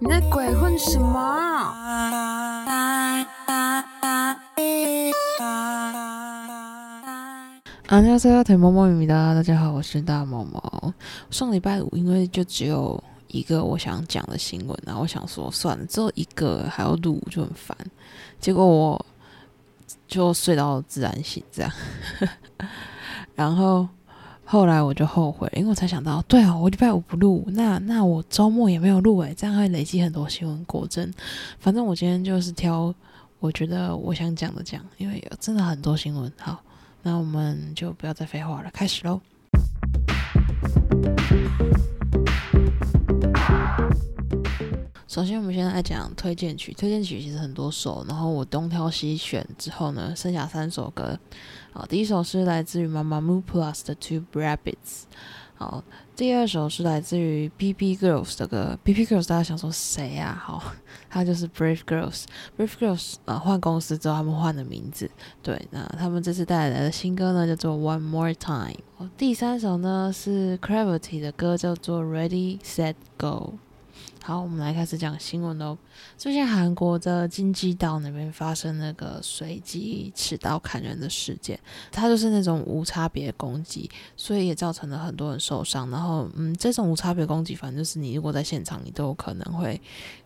你在鬼混什么？안녕하세요대모모입니다大家好，我是大毛毛。上礼拜五因为就只有一个我想讲的新闻，然后我想说算了，只有一个还要录就很烦，结果我就睡到自然醒这样，然后 后来我就后悔，因为我才想到，对啊，我礼拜五不录，那那我周末也没有录诶，这样会累积很多新闻果真。反正我今天就是挑我觉得我想讲的讲，因为有真的很多新闻。好。那我们就不要再废话了，开始喽。首先，我们现在来讲推荐曲。推荐曲其实很多首，然后我东挑西选之后呢，剩下三首歌。好，第一首是来自于妈妈 Moo Plus 的 Two Rabbits。好，第二首是来自于 B B Girls 的歌。B B Girls 大家想说谁呀？好，他就是 Brave Girls。Brave Girls 呃换公司之后，他们换了名字。对，那他们这次带来的新歌呢，叫做 One More Time。第三首呢是 Gravity 的歌，叫做 Ready Set Go。好，我们来开始讲新闻喽。最近韩国的金鸡岛那边发生那个随机持刀砍人的事件，它就是那种无差别攻击，所以也造成了很多人受伤。然后，嗯，这种无差别攻击，反正就是你如果在现场，你都有可能会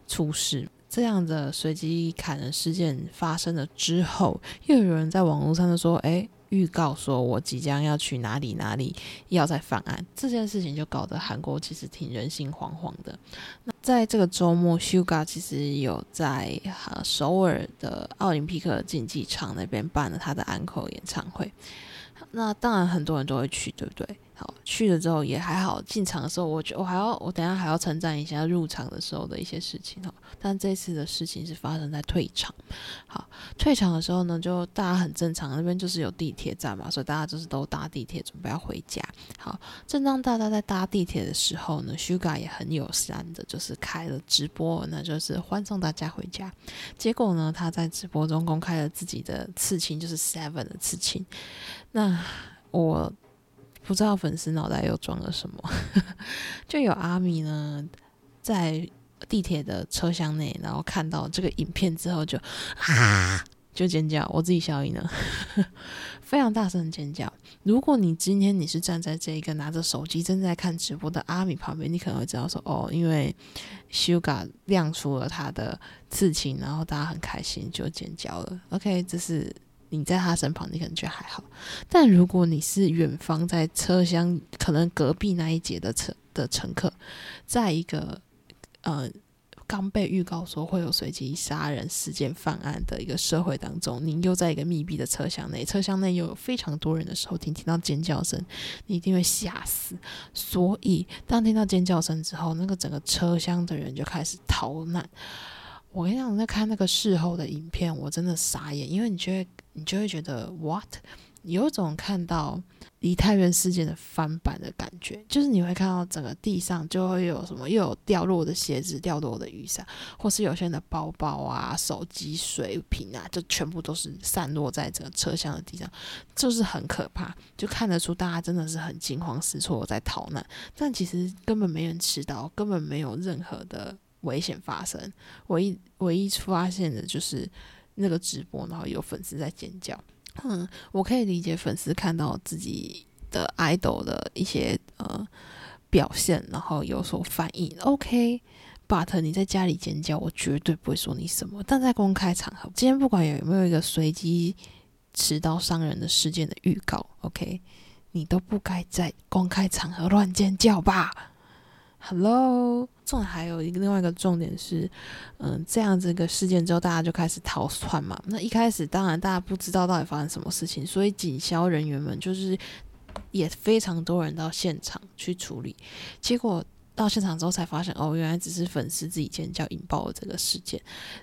出事。这样的随机砍人事件发生了之后，又有人在网络上就说：“哎。”预告说我即将要去哪里哪里要在犯案，这件事情就搞得韩国其实挺人心惶惶的。那在这个周末，Suga 其实有在呃首尔的奥林匹克竞技场那边办了他的安口演唱会。那当然很多人都会去，对不对？好，去了之后也还好。进场的时候，我觉我还要我等下还要称赞一下入场的时候的一些事情哈。但这次的事情是发生在退场。好，退场的时候呢，就大家很正常，那边就是有地铁站嘛，所以大家就是都搭地铁准备要回家。好，正当大家在搭地铁的时候呢，Suga 也很友善的，就是开了直播，那就是欢送大家回家。结果呢，他在直播中公开了自己的刺青，就是 Seven 的刺青。那我。不知道粉丝脑袋又装了什么，就有阿米呢，在地铁的车厢内，然后看到这个影片之后就啊，就尖叫，我自己笑音了，非常大声尖叫。如果你今天你是站在这一个拿着手机正在看直播的阿米旁边，你可能会知道说，哦，因为 Suga 亮出了他的刺青，然后大家很开心就尖叫了。OK，这是。你在他身旁，你可能觉得还好，但如果你是远方在车厢，可能隔壁那一节的车的乘客，在一个呃刚被预告说会有随机杀人事件犯案的一个社会当中，你又在一个密闭的车厢内，车厢内又有非常多人的时候，听听到尖叫声，你一定会吓死。所以当听到尖叫声之后，那个整个车厢的人就开始逃难。我跟你讲，在看那个事后的影片，我真的傻眼，因为你就会。你就会觉得 what，有一种看到梨泰院事件的翻版的感觉，就是你会看到整个地上就会有什么，又有掉落的鞋子、掉落的雨伞，或是有些人的包包啊、手机、水瓶啊，就全部都是散落在整个车厢的地上，就是很可怕，就看得出大家真的是很惊慌失措在逃难，但其实根本没人知道，根本没有任何的危险发生，唯一唯一发现的就是。那个直播，然后有粉丝在尖叫。嗯，我可以理解粉丝看到自己的 idol 的一些呃表现，然后有所反应。OK，but 你在家里尖叫，我绝对不会说你什么。但在公开场合，今天不管有没有一个随机持刀伤人的事件的预告，OK，你都不该在公开场合乱尖叫吧。Hello，重点还有一个另外一个重点是，嗯，这样子一个事件之后，大家就开始逃窜嘛。那一开始当然大家不知道到底发生什么事情，所以警消人员们就是也非常多人到现场去处理。结果到现场之后才发现，哦，原来只是粉丝自己尖叫引爆了这个事件。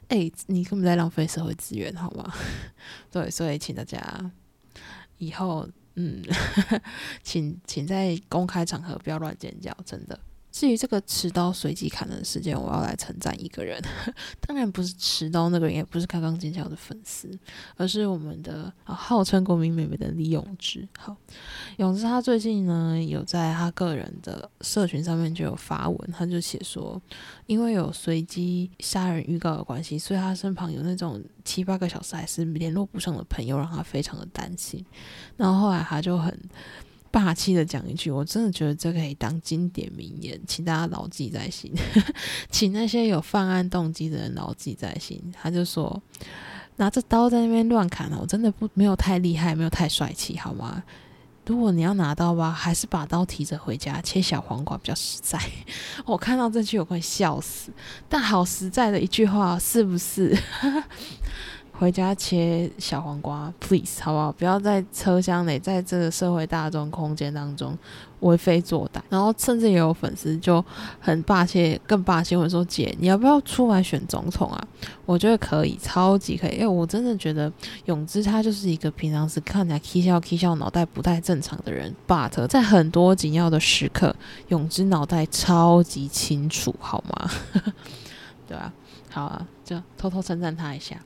哎，你根本在浪费社会资源，好吗？对，所以请大家以后，嗯，请请在公开场合不要乱尖叫，真的。至于这个持刀随机砍人事件，我要来称赞一个人，当然不是持刀那个人，也不是刚刚尖叫的粉丝，而是我们的号称国民妹妹的李永芝。好，永芝他最近呢有在他个人的社群上面就有发文，他就写说，因为有随机杀人预告的关系，所以他身旁有那种七八个小时还是联络不上的朋友，让他非常的担心。然后后来他就很。霸气的讲一句，我真的觉得这可以当经典名言，请大家牢记在心，请那些有犯案动机的人牢记在心。他就说，拿着刀在那边乱砍我真的不没有太厉害，没有太帅气，好吗？如果你要拿刀吧，还是把刀提着回家切小黄瓜比较实在。我看到这句我快笑死，但好实在的一句话，是不是？回家切小黄瓜，please，好不好？不要在车厢内，在这个社会大众空间当中为非作歹。然后甚至也有粉丝就很霸气，更霸气，我说：“姐，你要不要出来选总统啊？”我觉得可以，超级可以，因为我真的觉得永之他就是一个平常时看起来 k 笑 k 笑，脑袋不太正常的人，but 在很多紧要的时刻，永之脑袋超级清楚，好吗？对啊，好啊，就偷偷称赞他一下。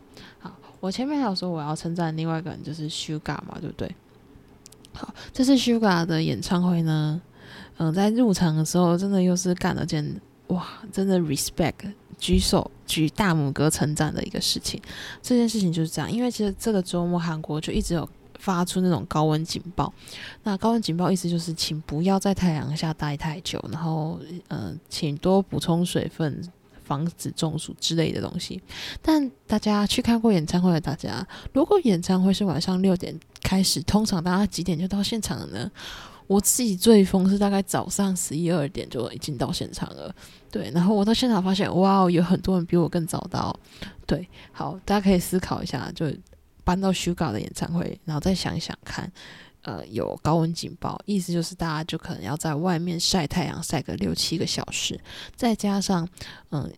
我前面还有说我要称赞另外一个人，就是 Sugar 嘛，对不对？好，这次 Sugar 的演唱会呢，嗯，在入场的时候，真的又是干了件哇，真的 respect 举手举大拇哥称赞的一个事情。这件事情就是这样，因为其实这个周末韩国就一直有发出那种高温警报。那高温警报意思就是，请不要在太阳下待太久，然后嗯，请多补充水分。防止中暑之类的东西，但大家去看过演唱会的大家，如果演唱会是晚上六点开始，通常大家几点就到现场了呢？我自己最疯是大概早上十一二点就已经到现场了，对，然后我到现场发现，哇，有很多人比我更早到，对，好，大家可以思考一下，就搬到 Sugar 的演唱会，然后再想一想看。呃，有高温警报，意思就是大家就可能要在外面晒太阳晒个六七个小时，再加上，嗯，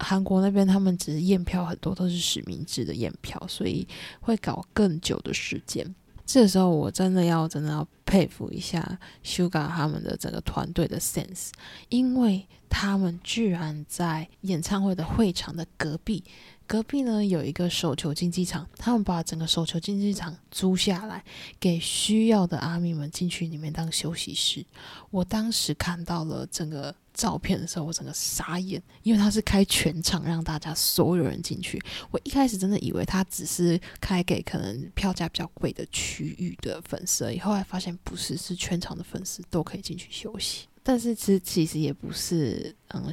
韩国那边他们只是验票很多都是实名制的验票，所以会搞更久的时间。这时候我真的要真的要佩服一下 Sugar 他们的整个团队的 sense，因为他们居然在演唱会的会场的隔壁。隔壁呢有一个手球竞技场，他们把整个手球竞技场租下来，给需要的阿米们进去里面当休息室。我当时看到了整个照片的时候，我整个傻眼，因为他是开全场让大家所有人进去。我一开始真的以为他只是开给可能票价比较贵的区域的粉丝，而已，后来发现不是，是全场的粉丝都可以进去休息。但是其实其实也不是，嗯。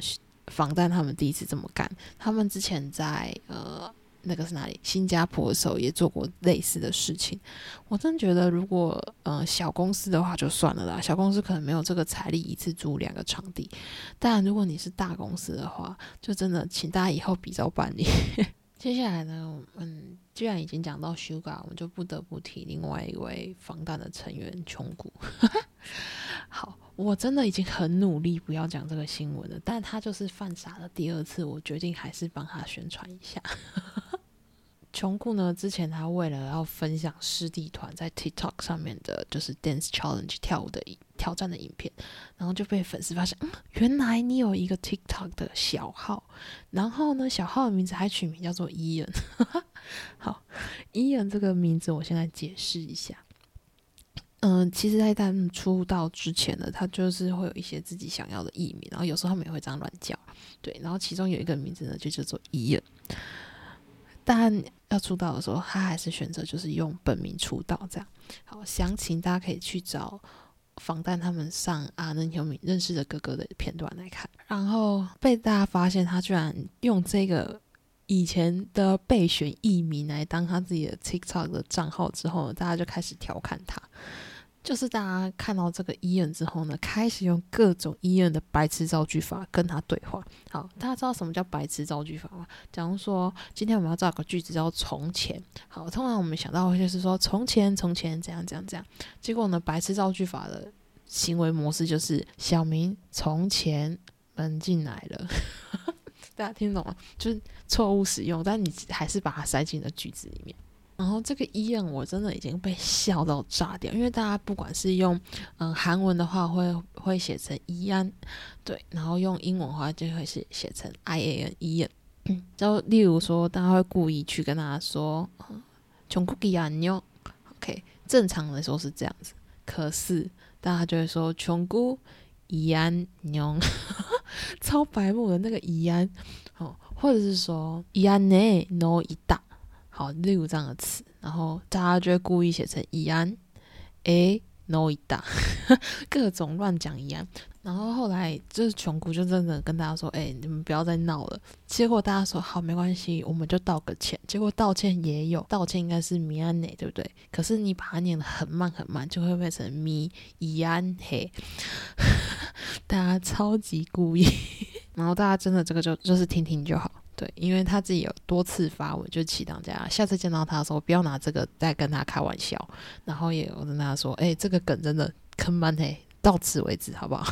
防弹他们第一次这么干，他们之前在呃那个是哪里？新加坡的时候也做过类似的事情。我真觉得，如果呃小公司的话就算了啦，小公司可能没有这个财力一次租两个场地。但如果你是大公司的话，就真的请大家以后比照办理。接下来呢，嗯，既然已经讲到 Sugar，我们就不得不提另外一位防弹的成员穷谷。我真的已经很努力不要讲这个新闻了，但他就是犯傻了第二次，我决定还是帮他宣传一下。穷库呢，之前他为了要分享师弟团在 TikTok 上面的，就是 Dance Challenge 跳舞的挑战的影片，然后就被粉丝发现，嗯，原来你有一个 TikTok 的小号，然后呢，小号的名字还取名叫做伊恩。好，伊恩这个名字，我现在解释一下。嗯，其实，在他们出道之前呢，他就是会有一些自己想要的艺名，然后有时候他们也会这样乱叫，对。然后其中有一个名字呢，就叫做伊恩。但要出道的时候，他还是选择就是用本名出道，这样。好，详情大家可以去找防弹他们上阿能有敏认识的哥哥的片段来看。然后被大家发现，他居然用这个以前的备选艺名来当他自己的 TikTok 的账号之后，大家就开始调侃他。就是大家看到这个伊恩之后呢，开始用各种伊恩的白痴造句法跟他对话。好，大家知道什么叫白痴造句法吗？假如说今天我们要造个句子叫“从前”，好，通常我们想到就是说“从前，从前怎样怎样怎样”。结果呢，白痴造句法的行为模式就是“小明从前门进来了”，大家听懂了？就是错误使用，但你还是把它塞进了句子里面。然后这个伊恩我真的已经被笑到炸掉，因为大家不管是用嗯韩文的话会会写成伊安，对，然后用英文的话就会写写成 I A N 伊恩。就例如说，大家会故意去跟大家说“穷苦吉安妞 ”，OK，正常来说是这样子，可是大家就会说“穷姑伊安妞”，超白目的那个伊安哦，或者是说“伊安内 no 一大”。好，例如这样的词，然后大家就会故意写成“伊安”，诶 no 一大，各种乱讲一样。然后后来就是穷姑就真的跟大家说：“哎，你们不要再闹了。”结果大家说：“好，没关系，我们就道个歉。”结果道歉也有道歉，应该是米安内，对不对？可是你把它念得很慢很慢，就会变成米伊安嘿，大家超级故意。然后大家真的这个就就是听听就好。对，因为他自己有多次发文，就祈祷大家下次见到他的时候，不要拿这个再跟他开玩笑。然后也有跟他说，哎，这个梗真的坑满嘿，到此为止，好不好？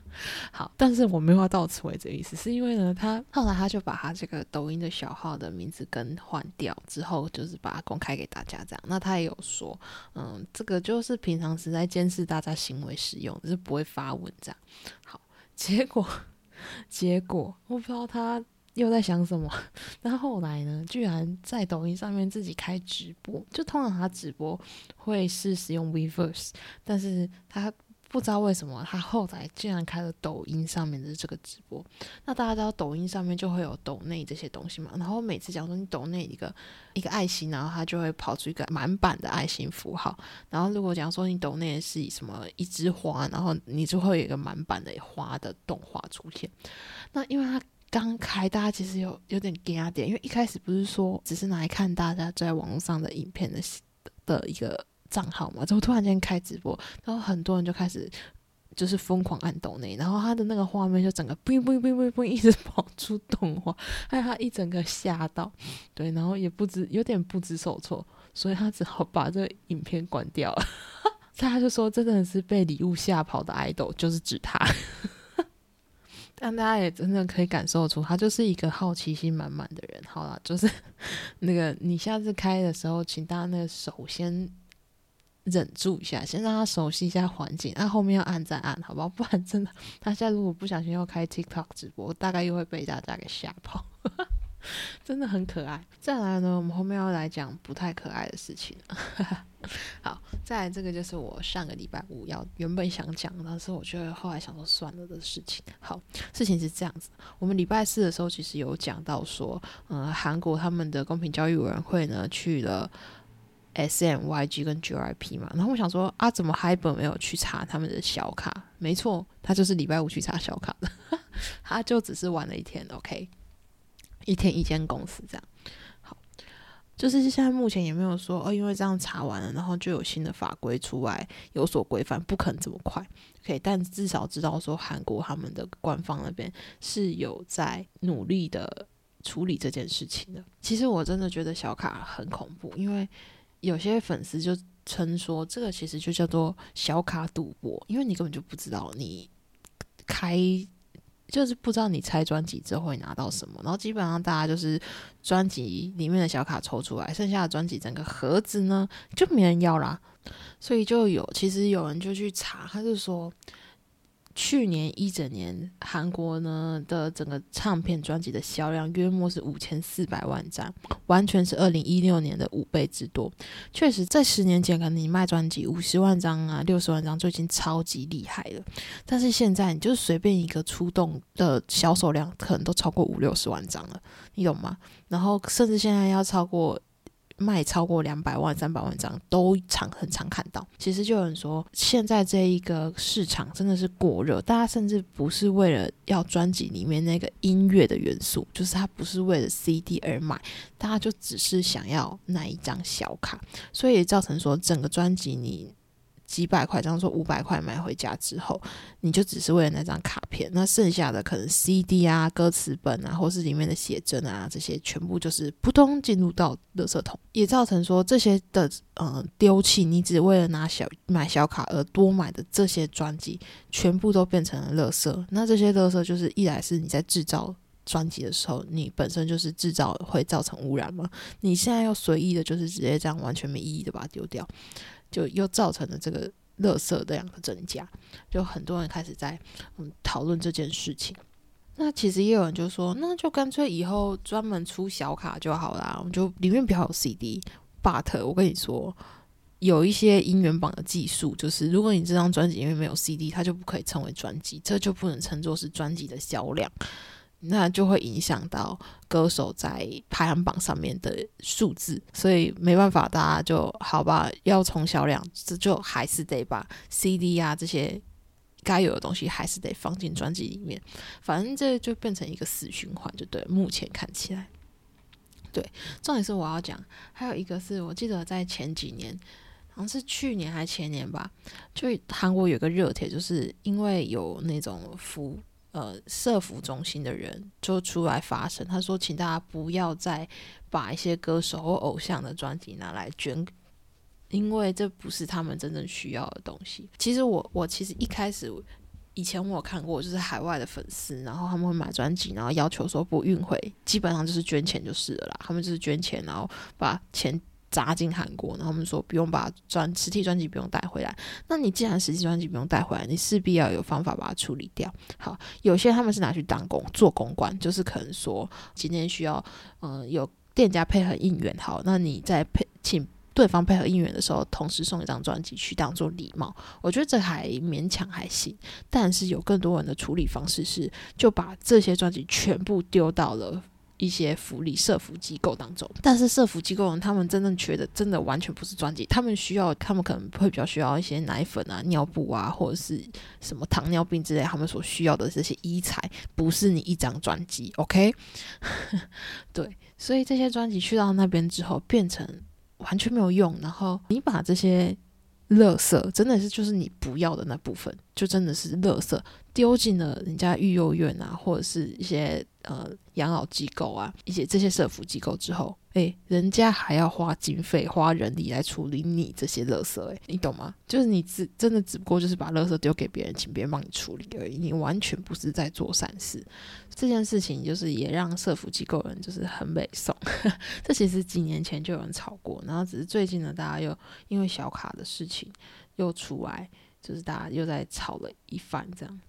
好，但是我没有到此为止的意思，是因为呢，他后来他就把他这个抖音的小号的名字更换掉之后，就是把它公开给大家这样。那他也有说，嗯，这个就是平常是在监视大家行为使用，就是不会发文这样。好，结果结果我不知道他。又在想什么？那后来呢？居然在抖音上面自己开直播，就通常他直播会是使用 Weverse，但是他不知道为什么他后来竟然开了抖音上面的这个直播。那大家知道抖音上面就会有抖内这些东西嘛？然后每次讲说你抖内一个一个爱心，然后他就会跑出一个满版的爱心符号。然后如果讲说你抖内是以什么一枝花，然后你就会有一个满版的花的动画出现。那因为他。刚开，大家其实有有点惊讶点，因为一开始不是说只是拿来看大家在网络上的影片的的一个账号嘛，之后突然间开直播，然后很多人就开始就是疯狂按抖内，然后他的那个画面就整个嘣嘣嘣嘣嘣一直 跑出动画，害他一整个吓到，对，然后也不知有点不知所措，所以他只好把这个影片关掉了。大家就说真的是被礼物吓跑的爱豆，就是指他。让大家也真的可以感受出，他就是一个好奇心满满的人。好了，就是 那个你下次开的时候，请大家那个首先忍住一下，先让他熟悉一下环境，那后面要按再按，好不好？不然真的，他现在如果不小心要开 TikTok 直播，大概又会被大家给吓跑。真的很可爱。再来呢，我们后面要来讲不太可爱的事情。好，再来这个就是我上个礼拜五要原本想讲，但是我觉得后来想说算了的事情。好，事情是这样子，我们礼拜四的时候其实有讲到说，嗯，韩国他们的公平交易委员会呢去了 S M Y G 跟 G I P 嘛，然后我想说啊，怎么 h y b e r 没有去查他们的小卡？没错，他就是礼拜五去查小卡的，他就只是玩了一天，OK。一天一间公司这样，好，就是现在目前也没有说哦，因为这样查完了，然后就有新的法规出来有所规范，不可能这么快。OK，但至少知道说韩国他们的官方那边是有在努力的处理这件事情的。其实我真的觉得小卡很恐怖，因为有些粉丝就称说这个其实就叫做小卡赌博，因为你根本就不知道你开。就是不知道你拆专辑之后会拿到什么，然后基本上大家就是专辑里面的小卡抽出来，剩下的专辑整个盒子呢就没人要啦，所以就有其实有人就去查，他就说。去年一整年，韩国呢的整个唱片专辑的销量约莫是五千四百万张，完全是二零一六年的五倍之多。确实，在十年前，可能你卖专辑五十万张啊、六十万张就已经超级厉害了。但是现在，你就随便一个出动的销售量，可能都超过五六十万张了，你懂吗？然后，甚至现在要超过。卖超过两百万、三百万张都常很常看到。其实就有人说，现在这一个市场真的是过热，大家甚至不是为了要专辑里面那个音乐的元素，就是他不是为了 CD 而买，大家就只是想要那一张小卡，所以造成说整个专辑你。几百块，这样说五百块买回家之后，你就只是为了那张卡片，那剩下的可能 CD 啊、歌词本啊，或是里面的写真啊，这些全部就是扑通进入到垃圾桶，也造成说这些的嗯丢弃，你只为了拿小买小卡而多买的这些专辑，全部都变成了垃圾。那这些垃圾就是一来是你在制造。专辑的时候，你本身就是制造会造成污染吗？你现在要随意的，就是直接这样完全没意义的把它丢掉，就又造成了这个垃圾量的增加，就很多人开始在嗯讨论这件事情。那其实也有人就说，那就干脆以后专门出小卡就好啦，我们就里面不要有 CD。But 我跟你说，有一些音源榜的技术，就是如果你这张专辑因为没有 CD，它就不可以称为专辑，这就不能称作是专辑的销量，那就会影响到歌手在排行榜上面的数字，所以没办法，大家就好吧，要从销量，这就还是得把 CD 啊这些该有的东西还是得放进专辑里面，反正这就变成一个死循环，就对，目前看起来。对，重点是我要讲，还有一个是我记得在前几年，好像是去年还前年吧，就韩国有个热帖，就是因为有那种服呃社服中心的人就出来发声，他说，请大家不要再把一些歌手或偶像的专辑拿来捐，因为这不是他们真正需要的东西。其实我我其实一开始。以前我有看过，就是海外的粉丝，然后他们会买专辑，然后要求说不运回，基本上就是捐钱就是了啦。他们就是捐钱，然后把钱砸进韩国，然后他们说不用把专实体专辑不用带回来。那你既然实体专辑不用带回来，你势必要有方法把它处理掉。好，有些他们是拿去当公做公关，就是可能说今天需要嗯有店家配合应援，好，那你再配请。对方配合应援的时候，同时送一张专辑去当做礼貌，我觉得这还勉强还行。但是有更多人的处理方式是，就把这些专辑全部丢到了一些福利社福机构当中。但是社福机构人他们真正缺的，真的完全不是专辑，他们需要，他们可能会比较需要一些奶粉啊、尿布啊，或者是什么糖尿病之类，他们所需要的这些医材，不是你一张专辑。OK，对，所以这些专辑去到那边之后，变成。完全没有用，然后你把这些垃圾，真的是就是你不要的那部分，就真的是垃圾，丢进了人家育幼院啊，或者是一些呃养老机构啊，一些这些社福机构之后。诶，人家还要花经费、花人力来处理你这些垃圾，诶，你懂吗？就是你只真的只不过就是把垃圾丢给别人，请别人帮你处理而已，你完全不是在做善事。这件事情就是也让社福机构人就是很美送。这其实几年前就有人吵过，然后只是最近呢，大家又因为小卡的事情又出来，就是大家又在吵了一番这样。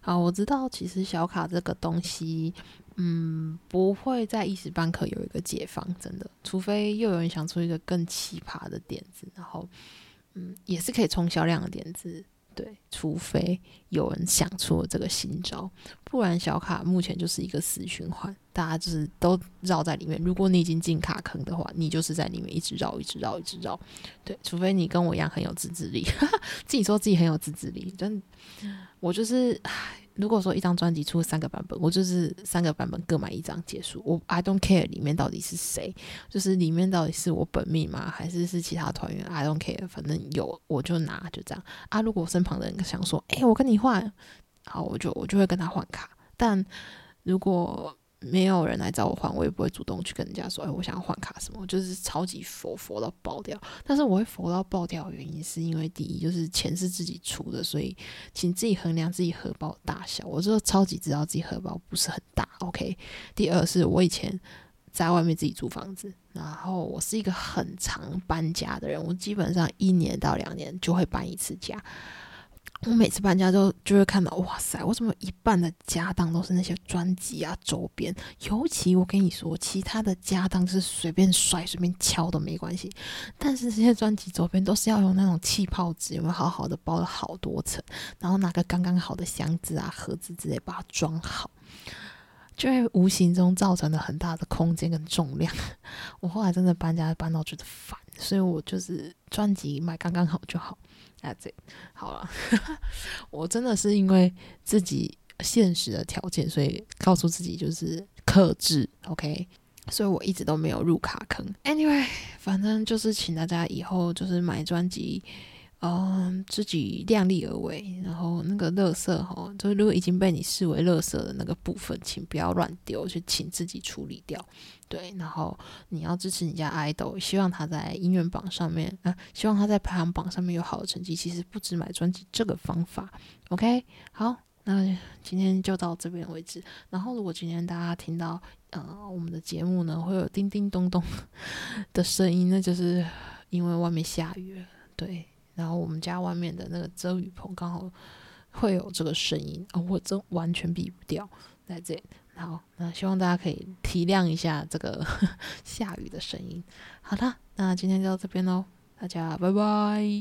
好，我知道其实小卡这个东西。嗯，不会在一时半刻有一个解放，真的，除非又有人想出一个更奇葩的点子，然后，嗯，也是可以冲销量的点子，对，除非有人想出了这个新招，不然小卡目前就是一个死循环，大家就是都绕在里面。如果你已经进卡坑的话，你就是在里面一直绕，一直绕，一直绕，对，除非你跟我一样很有自制力，自己说自己很有自制力，真，我就是，如果说一张专辑出三个版本，我就是三个版本各买一张结束。我 I don't care 里面到底是谁，就是里面到底是我本命吗，还是是其他团员？I don't care，反正有我就拿，就这样啊。如果身旁的人想说，哎，我跟你换，好，我就我就会跟他换卡。但如果没有人来找我换，我也不会主动去跟人家说，哎，我想要换卡什么，就是超级佛佛到爆掉。但是我会佛到爆掉的原因，是因为第一就是钱是自己出的，所以请自己衡量自己荷包大小。我就超级知道自己荷包不是很大，OK。第二是我以前在外面自己租房子，然后我是一个很常搬家的人，我基本上一年到两年就会搬一次家。我每次搬家都就会看到，哇塞，我怎么一半的家当都是那些专辑啊、周边？尤其我跟你说，其他的家当是随便摔、随便敲都没关系，但是这些专辑周边都是要用那种气泡纸，有没有好好的包了好多层，然后拿个刚刚好的箱子啊、盒子之类把它装好，就会无形中造成了很大的空间跟重量。我后来真的搬家搬到觉得烦，所以我就是专辑买刚刚好就好。啊，这好了，我真的是因为自己现实的条件，所以告诉自己就是克制，OK，所以我一直都没有入卡坑。Anyway，反正就是请大家以后就是买专辑。嗯，自己量力而为，然后那个垃圾哈，就如果已经被你视为垃圾的那个部分，请不要乱丢，就请自己处理掉。对，然后你要支持你家 idol，希望他在音乐榜上面啊，希望他在排行榜上面有好的成绩。其实不止买专辑这个方法，OK，好。那今天就到这边为止。然后，如果今天大家听到呃我们的节目呢，会有叮叮咚咚 的声音，那就是因为外面下雨了。对，然后我们家外面的那个遮雨棚刚好会有这个声音啊，我真完全避不掉在这里。好，那希望大家可以体谅一下这个 下雨的声音。好的，那今天就到这边喽，大家拜拜。